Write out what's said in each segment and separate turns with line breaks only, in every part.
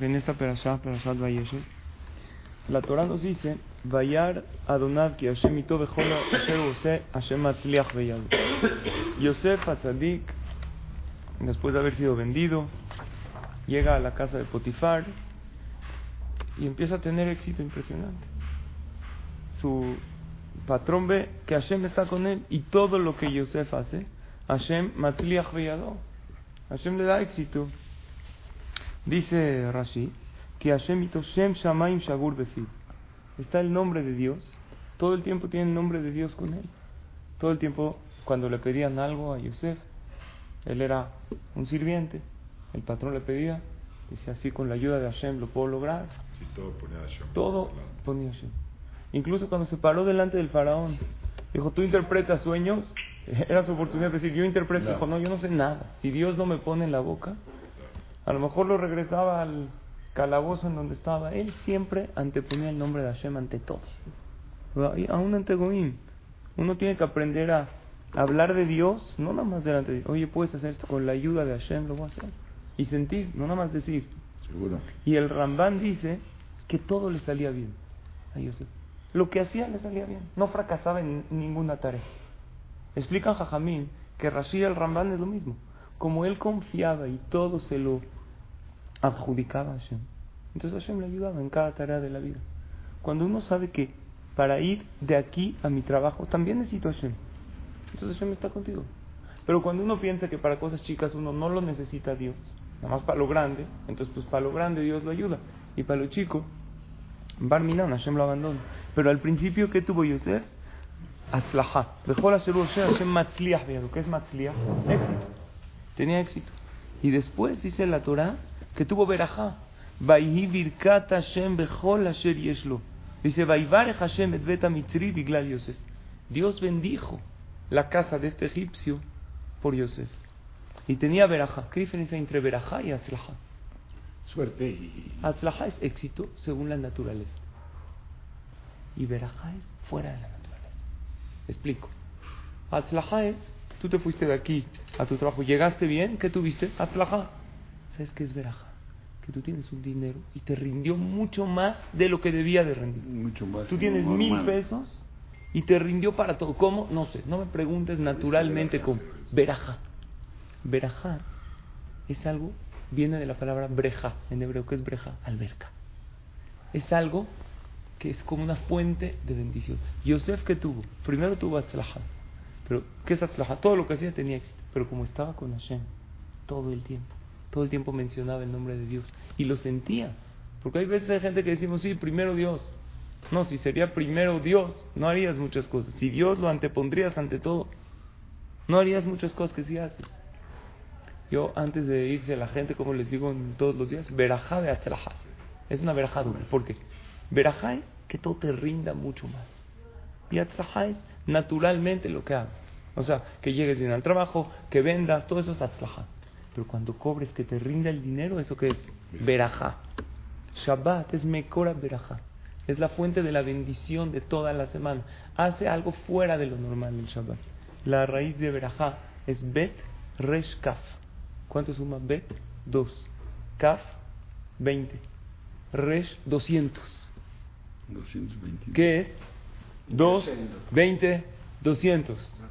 en esta perashá, perashat Vayeshev, la Torah nos dice, Vayar Adonad ki Hashem ito bechol asher use Hashem matzliach beyad. Yosef Atzadik, después de haber sido vendido, llega a la casa de Potifar y empieza a tener éxito impresionante. Su patrón ve que Hashem está con él y todo lo que Yosef hace, Hashem matzliach beyado. Hashem le da éxito. Dice Rashi que Hashem Shem Shamaim Shagur Befid. Está el nombre de Dios. Todo el tiempo tiene el nombre de Dios con él. Todo el tiempo, cuando le pedían algo a Yosef, él era un sirviente. El patrón le pedía, dice así con la ayuda de Hashem lo puedo lograr.
Sí, todo ponía Hashem.
Todo ponía Hashem. Incluso cuando se paró delante del faraón, dijo, tú interpretas sueños. Era su oportunidad de decir, yo interpreto. Dijo, no, yo no sé nada. Si Dios no me pone en la boca, a lo mejor lo regresaba al calabozo en donde estaba. Él siempre anteponía el nombre de Hashem ante todo. Y Aún ante Goim. Uno tiene que aprender a hablar de Dios, no nada más delante de Dios. Oye, puedes hacer esto con la ayuda de Hashem, lo voy a hacer. Y sentir, no nada más decir.
Seguro.
Y el Ramban dice que todo le salía bien a Yosef. Lo que hacía le salía bien. No fracasaba en ninguna tarea. Explican Jajamín que Rashi y el Ramban es lo mismo. Como él confiaba y todo se lo adjudicaba a Hashem. Entonces Hashem le ayudaba en cada tarea de la vida. Cuando uno sabe que para ir de aquí a mi trabajo también necesito a Hashem. Entonces Hashem está contigo. Pero cuando uno piensa que para cosas chicas uno no lo necesita a Dios, nada más para lo grande, entonces pues para lo grande Dios lo ayuda. Y para lo chico, Barminan, Hashem lo abandona. Pero al principio, ¿qué tuvo Yosef? Atzlaha. Dejó la Hashem matzliach be'yado. ¿Qué es matzliach? Éxito. Tenía éxito. Y después dice la Torah que tuvo verajá. Vayhi birkat Hashem bechol asher yeshlo. Dice, Vayvarech Hashem et beta mitzri biglal Yosef. Dios bendijo la casa de este egipcio por Yosef. Y tenía verajá. ¿Qué diferencia hay entre verajá y atzlaha?
Suerte y...
Es éxito según la naturaleza. Y verajá es fuera de la naturaleza. Explico. Atzlaha es, tú te fuiste de aquí a tu trabajo, llegaste bien, ¿qué tuviste? Atzlaha. ¿Sabes qué es verajá? Que tú tienes un dinero y te rindió mucho más de lo que debía de rendir.
Mucho más.
Tú tienes mil pesos y te rindió para todo. ¿Cómo? No sé. No me preguntes naturalmente cómo. Verajá. Verajá es algo, viene de la palabra breja en hebreo. ¿Qué es breja? Alberca. Es algo que es como una fuente de bendición. Yosef, ¿qué tuvo? Primero tuvo Atzlaha. Pero, ¿qué es Atzlaha? Todo lo que hacía tenía éxito. Pero como estaba con Hashem todo el tiempo, todo el tiempo mencionaba el nombre de Dios y lo sentía. Porque hay veces hay gente que decimos, sí, primero Dios. No, si sería primero Dios, no harías muchas cosas. Si Dios lo antepondrías ante todo, no harías muchas cosas que sí haces. Yo, antes de irse a la gente, como les digo todos los días, verajá de. Es una verajá doble. ¿Por qué? Verajá es que todo te rinda mucho más. Y atzlaha es naturalmente lo que hagas. O sea, que llegues bien al trabajo, que vendas, todo eso es atzlaha. Pero cuando cobres, que te rinda el dinero, ¿eso qué es? Verajá. Shabbat es mekora verajá. Es la fuente de la bendición de toda la semana. Hace algo fuera de lo normal el Shabbat. La raíz de verajá es bet resh kaf. ¿Cuánto suma bet? Dos. Kaf, 20. Resh, 200.
220.
¿Qué es? 2, 20, 200.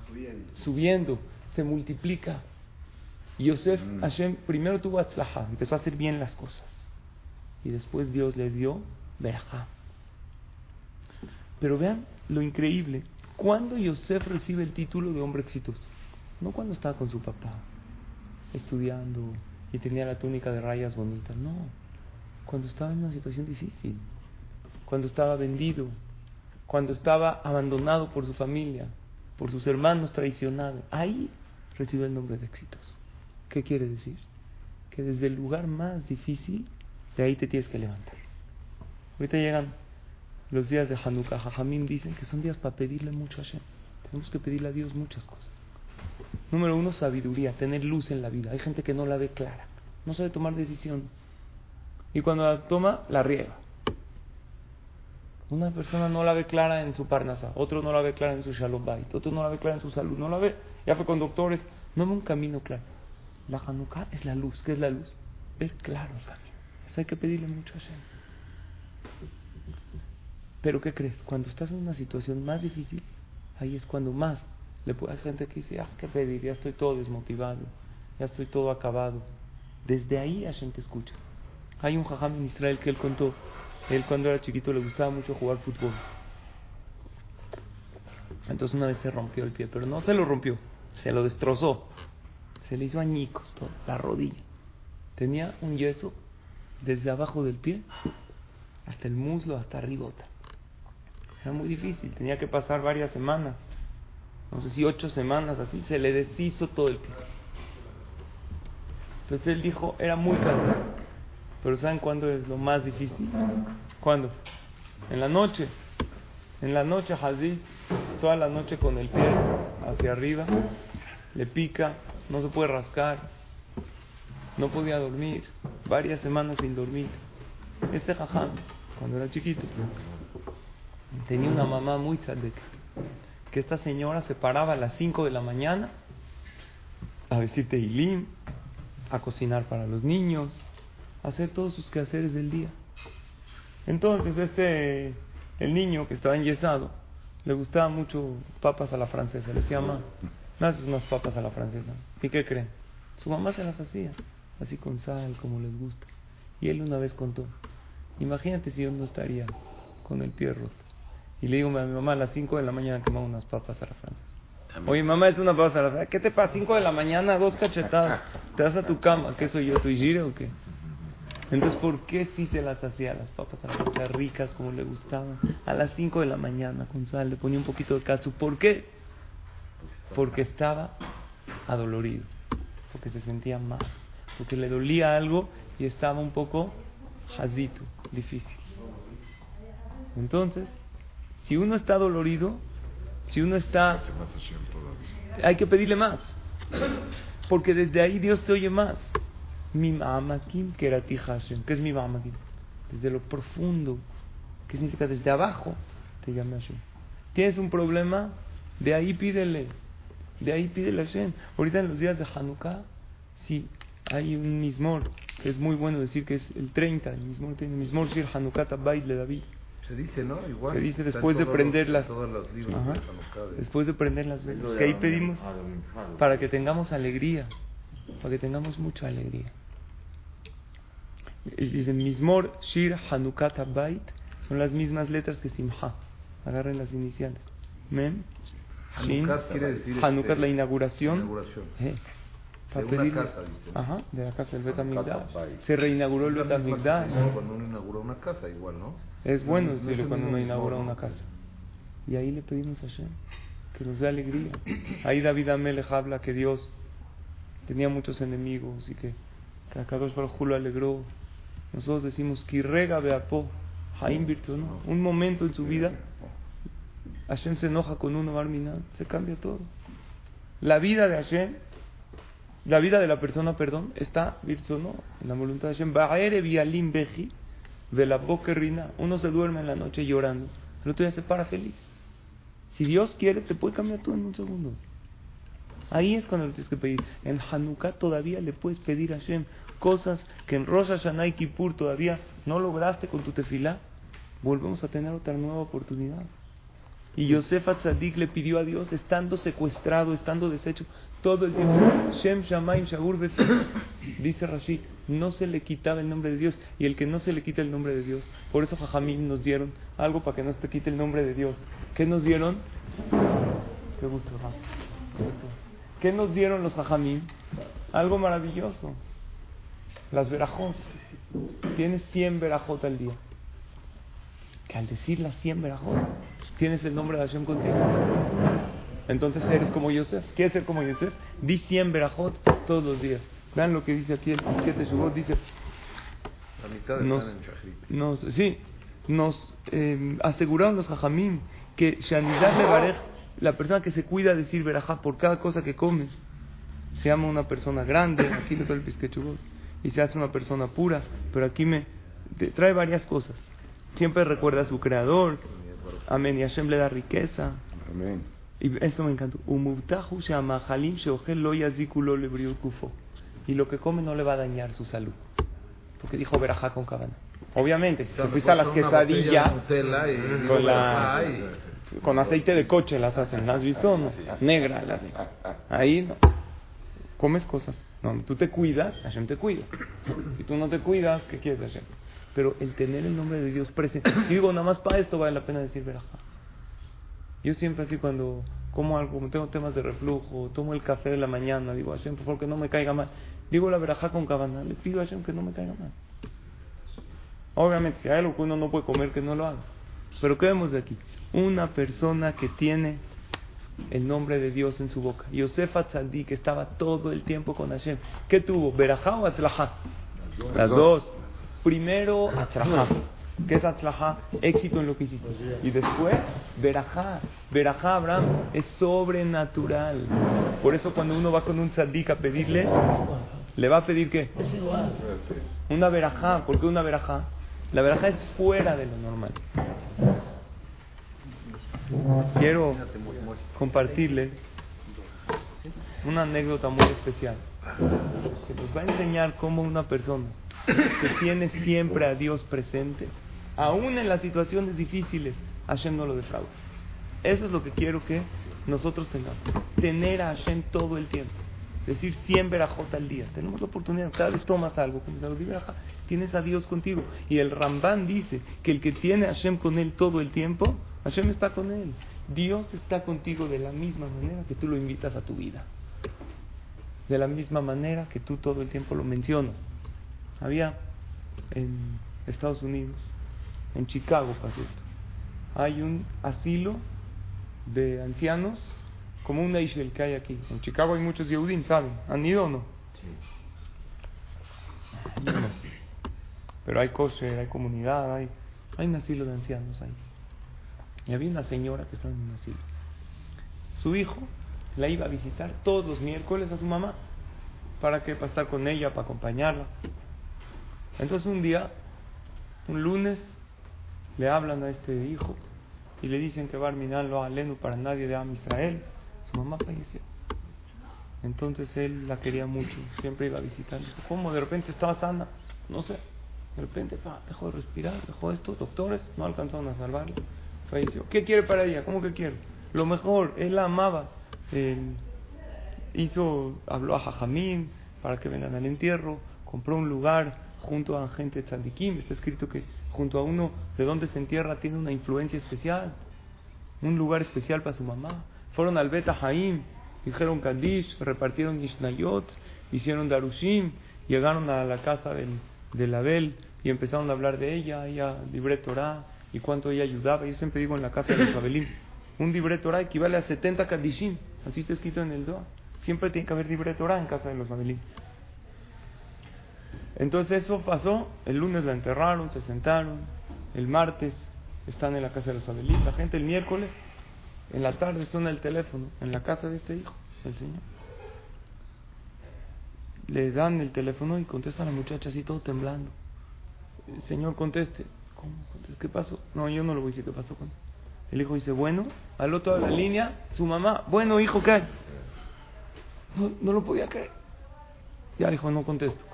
Subiendo, se multiplica. Yosef
Mm.
Hashem primero tuvo atzlaha, empezó a hacer bien las cosas. Y después Dios le dio verajá. Pero vean lo increíble. ¿Cuándo Yosef recibe el título de hombre exitoso? No cuando estaba con su papá, estudiando y tenía la túnica de rayas bonitas. No. Cuando estaba en una situación difícil. Cuando estaba vendido. Cuando estaba abandonado por su familia, por sus hermanos traicionado. Ahí recibe el nombre de exitoso. ¿Qué quiere decir? Que desde el lugar más difícil, de ahí te tienes que levantar. Ahorita llegan los días de Hanukkah. Jajamín dicen que son días para pedirle mucho a Hashem. Tenemos que pedirle a Dios muchas cosas. Número uno, sabiduría, tener luz en la vida. Hay gente que no la ve clara, no sabe tomar decisiones. Y cuando la toma, la riega. Una persona no la ve clara en su parnasa, otro no la ve clara en su shalom bait, otro no la ve clara en su salud, no la ve, ya fue con doctores, no ve un camino claro. La Hanukkah es la luz, ¿qué es la luz? Ver claro el camino. hay que pedirle mucho a Hashem. Pero ¿qué crees? Cuando estás en una situación más difícil, ahí es cuando más le puede hay gente que dice, ah, ¿qué pedir? Ya estoy todo desmotivado, ya estoy todo acabado. Desde ahí Hashem te escucha. Hay un jajam en Israel que él contó, él cuando era chiquito le gustaba mucho jugar fútbol. Entonces una vez se rompió el pie, pero no se lo rompió, se lo destrozó. Se le hizo añicos todo, la rodilla. Tenía un yeso desde abajo del pie hasta el muslo, hasta arribota. Era muy difícil, tenía que pasar varias semanas, no sé si ocho semanas así, se le deshizo todo el pie. Entonces él dijo, era muy cansado. Pero ¿saben cuándo es lo más difícil? ¿Cuándo? En la noche. En la noche, Hazí, toda la noche con el pie hacia arriba, le pica, no se puede rascar, no podía dormir, varias semanas sin dormir. Este jajam, cuando era chiquito, tenía una mamá muy tzadek, que esta señora se paraba a las 5 de la mañana a decir teilim, a cocinar para los niños, a hacer todos sus quehaceres del día. Entonces este, el niño que estaba enyesado, le gustaba mucho papas a la francesa, le decía, mamá, me haces unas papas a la francesa. ¿Y qué creen? Su mamá se las hacía, así con sal, como les gusta. Y él una vez contó, imagínate si yo no estaría con el pie roto. Y le digo a mi mamá a las 5 de la mañana que unas papas a la francesa. Oye, mamá, es una papa a la francesa. ¿Qué te pasa? 5 de la mañana, dos cachetadas. ¿Te vas a tu cama? ¿Qué soy yo, tu gire o qué? Entonces, ¿por qué si se las hacía las papas a la francesa ricas como le gustaban? A las 5 de la mañana con sal, le ponía un poquito de casu. ¿Por qué? Porque estaba adolorido, porque se sentía mal, porque le dolía algo y estaba un poco jazito, difícil. Entonces, si uno está dolorido, si uno está... Hay que pedirle más, porque desde ahí Dios te oye más. Mi mamakim kerati Hashem. ¿Qué es mi mamakim? Desde lo profundo. ¿Qué significa? Desde abajo te llama Hashem. Tienes un problema, de ahí pídele. De ahí pídele a Hashem. Ahorita en los días de Hanukkah, sí, hay un mismor, que es muy bueno decir que es el 30, el mismor tiene mismor Shir Hanukkah Tabayt le David.
Se dice, ¿no? Igual.
Se dice después de prender
los-
las,
todos los libros
Ajá.
de Hanukkah de-
después de prender las velas, que ahí pedimos para que tengamos alegría, para que tengamos mucha alegría. Y dice Mismor Shir Hanukkah Tabayt son las mismas letras que Simha. Agarren las iniciales. Mem,
Hanukkah quiere decir,
Hanukkah es
este,
la inauguración.
inauguración.
Eh, para
De una
pedirle-
casa, dice, ¿no?
Ajá, de la casa del Bet
Hanukkah
Hamikdash.
Tabayt.
Se reinauguró el
Es
Bet
la misma que se
Hamikdash.
dice Cuando uno inaugura una casa, igual, ¿no?
Es bueno
No no
decirlo
el
cuando uno inaugura una
¿no?
casa. Y ahí le pedimos a Hashem que nos dé alegría. Ahí David Amelech habla que Dios tenía muchos enemigos y que, que a Kadosh Baruj lo alegró. Nosotros decimos que rega beapo, Haim virtu, ¿no? Un momento en su vida, Hashem se enoja con uno, Barminan, se cambia todo. La vida de Hashem, la vida de la persona, perdón, está virtu, ¿no? En la voluntad de Hashem. Beji, de la boca rina. Uno se duerme en la noche llorando, el otro día se para feliz. Si Dios quiere, te puede cambiar todo en un segundo. Ahí es cuando le tienes que pedir. En Hanukkah todavía le puedes pedir a Hashem cosas que en Rosh Hashanah y Kippur todavía no lograste con tu tefilá. Volvemos a tener otra nueva oportunidad. Y Yosef Atzadik le pidió a Dios, estando secuestrado, estando deshecho, todo el tiempo, Shem Shamaim Shagur Befi. Dice Rashi, no se le quitaba el nombre de Dios. Y el que no se le quita el nombre de Dios. Por eso Jajamim nos dieron algo para que no se te quite el nombre de Dios. ¿Qué nos dieron? Qué gusto. ¿Qué nos dieron los Jajamim? Algo maravilloso. Las verajot. Tienes 100 verajot al día. Que al decir las 100 verajot, tienes el nombre de Hashem contigo. Entonces eres como Yosef. ¿Quieres ser como Yosef? Di 100 verajot todos los días. Vean lo que dice aquí el 7 Shubot. Dice,
La mitad
Nos-
en Shachrit.
nos, sí, nos eh, aseguraron los jajamim que Shanidad Levarej, la persona que se cuida de decir verajá por cada cosa que come, se llama una persona grande, aquí le el pisquechugol, y se hace una persona pura, pero aquí me trae varias cosas. Siempre recuerda a su creador, amén, y Hashem le da riqueza,
Amén.
y esto me encantó. Y lo que come no le va a dañar su salud. Porque dijo verajá con cabana. Obviamente, si
O sea,
te fuiste a las
botella de
quesadillas
y
con la
y-
con aceite de coche las hacen, ¿las has visto? No? Negra las Ahí no. Comes cosas. No, tú te cuidas, Hashem te cuida. Si tú no te cuidas, ¿qué quieres Hashem? Pero el tener el nombre de Dios presente. Digo, nada más para esto vale la pena decir verajá. Yo siempre así cuando como algo, tengo temas de reflujo, tomo el café de la mañana, digo, Hashem, por favor, que no me caiga mal. Digo la verajá con cabana, le pido a Hashem que no me caiga mal. Obviamente, si hay algo que uno no puede comer, que no lo haga. Pero ¿qué vemos de aquí? Una persona que tiene el nombre de Dios en su boca. Yosef Atzaldi, que estaba todo el tiempo con Hashem. ¿Qué tuvo? ¿Berajá o Atzlajá? Las dos. Primero, Atzlajá. ¿Qué es Atzlajá? Éxito en lo que hiciste. Y después, Berajá. Berajá, Abraham, es sobrenatural. Por eso cuando uno va con un tzadik a pedirle, le va a pedir qué? Una verajá. ¿Por qué una verajá? La verajá es fuera de lo normal. Quiero compartirles una anécdota muy especial que nos va a enseñar cómo una persona que tiene siempre a Dios presente, aún en las situaciones difíciles, Hashem no lo defrauda. Eso es lo que quiero que nosotros tengamos. Tener a Hashem todo el tiempo. Decir 100 verajot al día. Tenemos la oportunidad. Cada vez tomas algo. Tienes a Dios contigo. Y el Ramban dice que el que tiene a Hashem con él todo el tiempo, Hashem está con él. Dios está contigo de la misma manera que tú lo invitas a tu vida. De la misma manera que tú todo el tiempo lo mencionas. Había en Estados Unidos, en Chicago, hay un asilo de ancianos como un Eishel que hay aquí. En Chicago hay muchos Yehudim, ¿saben? ¿Han ido o no? No. Pero hay kosher, hay comunidad, hay, hay un asilo de ancianos ahí. Y había una señora que estaba en un asilo. Su hijo la iba a visitar todos los miércoles a su mamá. ¿Para qué? Para estar con ella, para acompañarla. Entonces un día, un lunes, le hablan a este hijo y le dicen que Barminal lo alenu para nadie de Am Israel. Su mamá falleció. Entonces él la quería mucho, siempre iba a ¿cómo? De repente estaba sana. No sé. De repente pa, dejó de respirar, dejó esto. Doctores no alcanzaron a salvarla. Falleció. ¿Qué quiere para ella? ¿Cómo que quiere? Lo mejor, él la amaba. Hizo, habló a Jajamín para que vengan al entierro. Compró un lugar junto a gente Tzadikim. Está escrito que junto a uno de donde se entierra tiene una influencia especial. Un lugar especial para su mamá. Fueron al Bet Haim, dijeron Kadish, repartieron Mishnayot, hicieron Darushim, llegaron a la casa del, del Abel y empezaron a hablar de ella, ella libre Torah y cuánto ella ayudaba. Yo siempre digo en la casa de los Abelim, un libre Torah equivale a 70 Kadishim, así está escrito en el Zohar. Siempre tiene que haber libre Torah en casa de los Abelim. Entonces eso pasó, el lunes la enterraron, se sentaron, el martes están en la casa de los Abelim, la gente el miércoles en la tarde suena el teléfono en la casa de este hijo, el señor. Le dan el teléfono y contesta la muchacha así todo temblando. El señor conteste. ¿Cómo? ¿Qué pasó? No, yo no lo voy a decir qué pasó con. El hijo dice, bueno, al otro de la línea, su mamá, bueno hijo, ¿qué hay? No, no lo podía creer. Ya dijo, no contesto.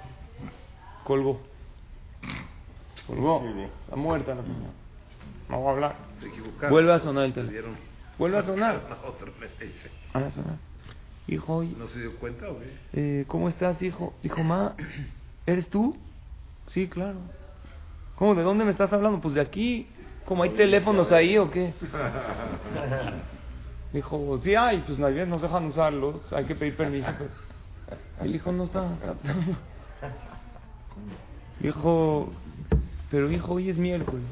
Colgó. Colgó. Está muerta la señora. No va a hablar.
Se equivocaron.
Vuelve a sonar el teléfono. Vuelve a sonar. a sonar. Hijo,
¿No se dio cuenta o qué?
eh, ¿cómo estás, hijo? Dijo, ma, ¿eres tú? Sí, claro. ¿Cómo? ¿De dónde me estás hablando? Pues de aquí. ¿Cómo hay teléfonos ahí o qué? Dijo, sí hay, pues nadie nos dejan usarlos, hay que pedir permiso. El hijo no está Dijo, pero hijo, hoy es miércoles.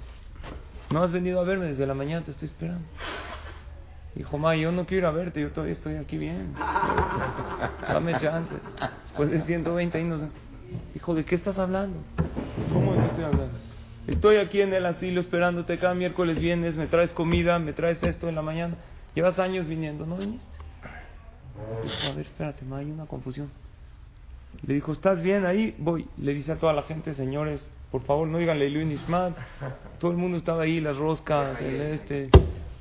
No has venido a verme desde la mañana, te estoy esperando. Dijo, ma, yo no quiero ir a verte, yo todavía estoy aquí bien. Dame chance. Después de 120 años. Dijo, ¿de qué estás hablando? ¿Cómo de estoy hablando? Estoy aquí en el asilo esperándote cada miércoles vienes, me traes comida, me traes esto en la mañana. Llevas años viniendo, ¿no viniste? Dijo, a ver, espérate, ma, hay una confusión. Le dijo, ¿estás bien ahí? Voy. Le dice a toda la gente, señores, por favor no digan Leilu Nishmat. Todo el mundo estaba ahí, las roscas, el este,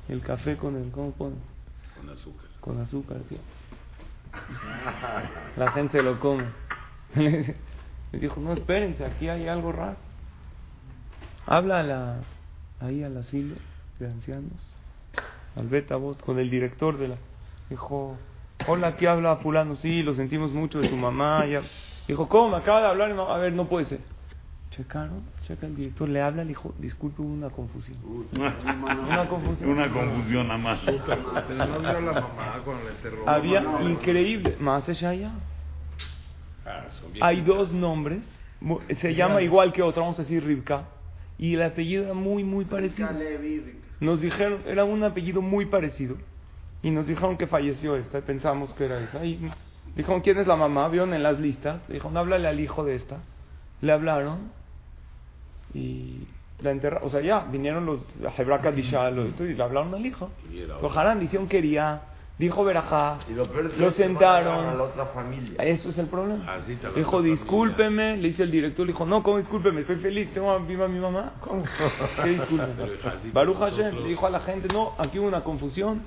el café con el, ¿cómo ponen?
Con azúcar.
Con azúcar, tío. La gente se lo come. Le dijo, no, espérense, aquí hay algo raro. Habla a la, ahí al asilo de ancianos, al Betabot, con el director de la... Dijo, hola, aquí habla fulano, sí, lo sentimos mucho de su mamá. Ya. Dijo, ¿cómo? Me acaba de hablar. mi mamá? A ver, no puede ser. Checaron, checa el director, le habla, le dijo, disculpe, hubo una confusión. Una confusión.
Una confusión nada más.
Había increíble, más allá.
Bien-
Hay dos nombres, se llama igual que otro, vamos a decir Rivka, y el apellido era muy, muy parecido. Nos dijeron, era un apellido muy parecido, y nos dijeron que falleció esta, y pensamos que era esa. Y dijeron, ¿quién es la mamá? Vieron en las listas, le dijeron, háblale al hijo de esta. Le hablaron, y la enterraron, o sea, ya, vinieron los Hebra Kadisha, los esto, y le hablaron al hijo.
Y era
Lo Haran dijeron quería, dijo Berajá,
lo
lo
se mandaron a la
sentaron.
otra familia.
Eso es el problema.
Lo
Dijo,
familia.
discúlpeme, le dice el director, le dijo, no, ¿cómo discúlpeme? Estoy feliz, tengo viva mi mamá. ¿Cómo? ¿Qué discúlpeme? Baruch Hashem le dijo a la gente, no, aquí hubo una confusión,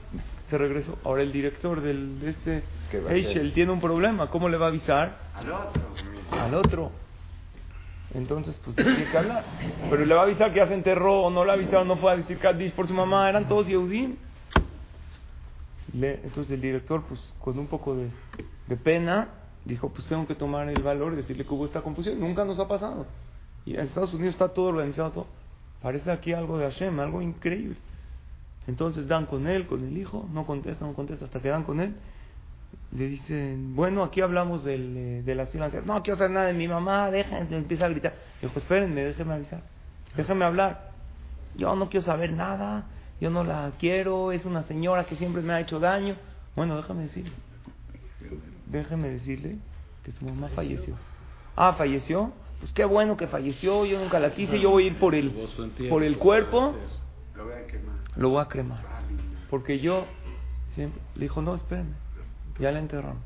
se regresó. Ahora el director del, de este. Eichel tiene un problema, ¿cómo le va a avisar
Al otro.
al otro? Entonces, pues tiene que hablar. Pero le va a avisar que ya se enterró, o no le avisaron, no fue a decir Kaddish por su mamá, eran todos Yehudim. Le- entonces el director, pues con un poco de, de pena, dijo, pues tengo que tomar el valor y decirle que hubo esta confusión. Nunca nos ha pasado. Y en Estados Unidos está todo organizado, todo. Parece aquí algo de Hashem, algo increíble. Entonces dan con él, con el hijo, no contesta, no contesta, hasta que dan con él. Le dicen, bueno, aquí hablamos del, eh, de la ciudad. No quiero saber nada de mi mamá, déjenme, empieza a gritar. Dijo, espérenme, déjenme avisar, déjenme hablar. Yo no quiero saber nada, yo no la quiero, es una señora que siempre me ha hecho daño. Bueno, déjame decirle, déjeme decirle que su mamá falleció. Ah, falleció. Pues qué bueno que falleció, yo nunca la quise, yo voy a ir por el, por el cuerpo,
Lo voy a
cremar. Porque yo siempre le dijo, no, espérenme, ya la enterramos.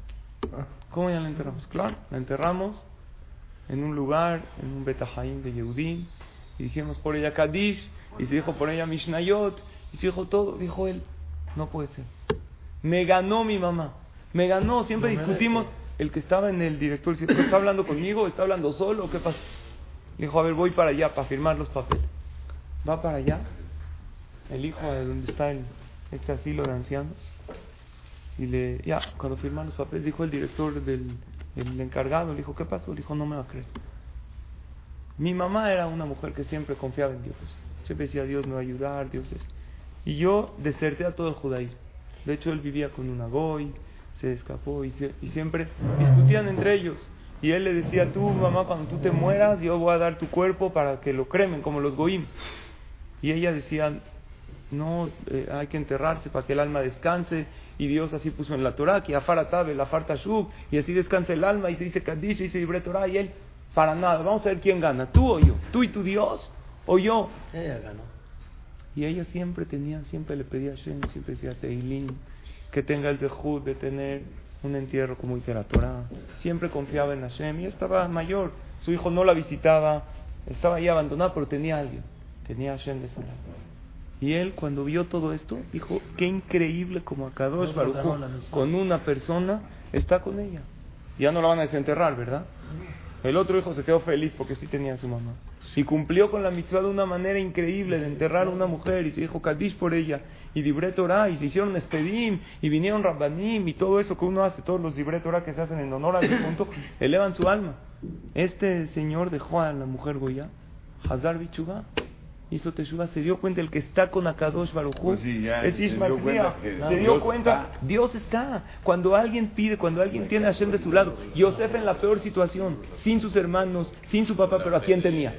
¿Cómo ya la enterramos? Claro, la enterramos en un lugar, en un Betahaim de Yehudim, y dijimos por ella Kadish, y se dijo por ella Mishnayot, y se dijo todo. Dijo él, no puede ser. Me ganó mi mamá, me ganó, siempre discutimos. El que estaba en el director, dice, ¿está hablando conmigo? ¿Está hablando solo? ¿o ¿Qué pasa? Le dijo, a ver, voy para allá para firmar los papeles. Va para allá, el hijo de donde está el, este asilo de ancianos, y le, ya, cuando firman los papeles, dijo el director del el encargado, le dijo, ¿qué pasó? Le dijo, no me va a creer. Mi mamá era una mujer que siempre confiaba en Dios. Siempre decía, Dios me va a ayudar. Y yo deserté a todo el judaísmo. De hecho, él vivía con una goy, se escapó y, y siempre discutían entre ellos. Y él le decía, tú, mamá, cuando tú te mueras, yo voy a dar tu cuerpo para que lo cremen, como los goim. Y ella decía, no, eh, hay que enterrarse para que el alma descanse. Y Dios así puso en la Torah, que afar tabe, la afar tashub, y así descansa el alma, y se dice Kaddish, y dice libre Torah, y él, para nada. Vamos a ver quién gana, tú o yo, tú y tu Dios, o yo.
Ella ganó.
Y ella siempre tenía, siempre le pedía a Shem, siempre decía Teilín, que tenga el dejud de tener un entierro como dice la Torah. Siempre confiaba en Hashem y estaba mayor. Su hijo no la visitaba, estaba ahí abandonada, pero tenía a alguien. Tenía a Hashem de su lado. Y él, cuando vio todo esto, dijo: Qué increíble como Akadosh Baruj con una persona está con ella. Ya no la van a desenterrar, ¿verdad? El otro hijo se quedó feliz porque sí tenía a su mamá. Y cumplió con la mitzvah de una manera increíble de enterrar a una mujer y se dijo Kadish por ella. Y Dibre Torah y se hicieron Espedim y vinieron Rabbanim y todo eso que uno hace, todos los Dibre Torah que se hacen en honor al difunto, elevan su alma. Este señor dejó a la mujer Goya, Hazar Bichugá, hizo Teshuvah, se dio cuenta el que está con Akadosh Baruj
Pues sí,
es
se dio cuenta
se dio
Dios
cuenta
está.
Dios está. Cuando alguien pide, cuando alguien tiene a Hashem de su lado. Yosef en la peor situación, sin sus hermanos, sin su papá, pero ¿a quién tenía?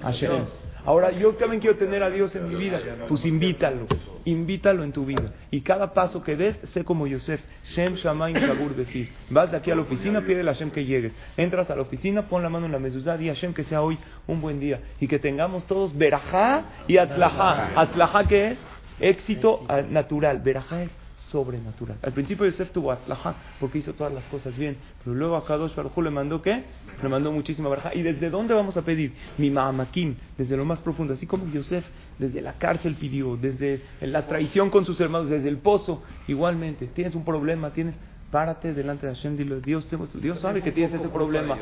A Hashem. Ahora, yo también quiero tener a Dios en mi vida. Pues invítalo, invítalo en tu vida. Y cada paso que des, sé como Yosef. Shem Shamaim Sabur decir. Vas de aquí a la oficina, pide a Hashem que llegues. Entras a la oficina, pon la mano en la mezuzá, di Hashem que sea hoy un buen día. Y que tengamos todos verajá y atlajá. ¿Atlajá qué es? Éxito natural. Verajá es sobrenatural. Al principio Yosef tuvo atlajá porque hizo todas las cosas bien, pero luego a Kadosh Baruj le mandó qué? Le mandó muchísima verajá. ¿Y desde dónde vamos a pedir? Mi mamakim, desde lo más profundo, así como Yosef desde la cárcel pidió, desde la traición con sus hermanos, desde el pozo, igualmente. Tienes un problema, tienes Párate delante de Hashem, dile, Dios, tengo esto". Dios sabe que tienes ese problema.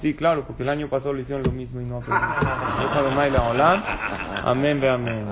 Sí, claro, porque el año pasado le hicieron lo mismo y no aprendieron. Amén, ve amén.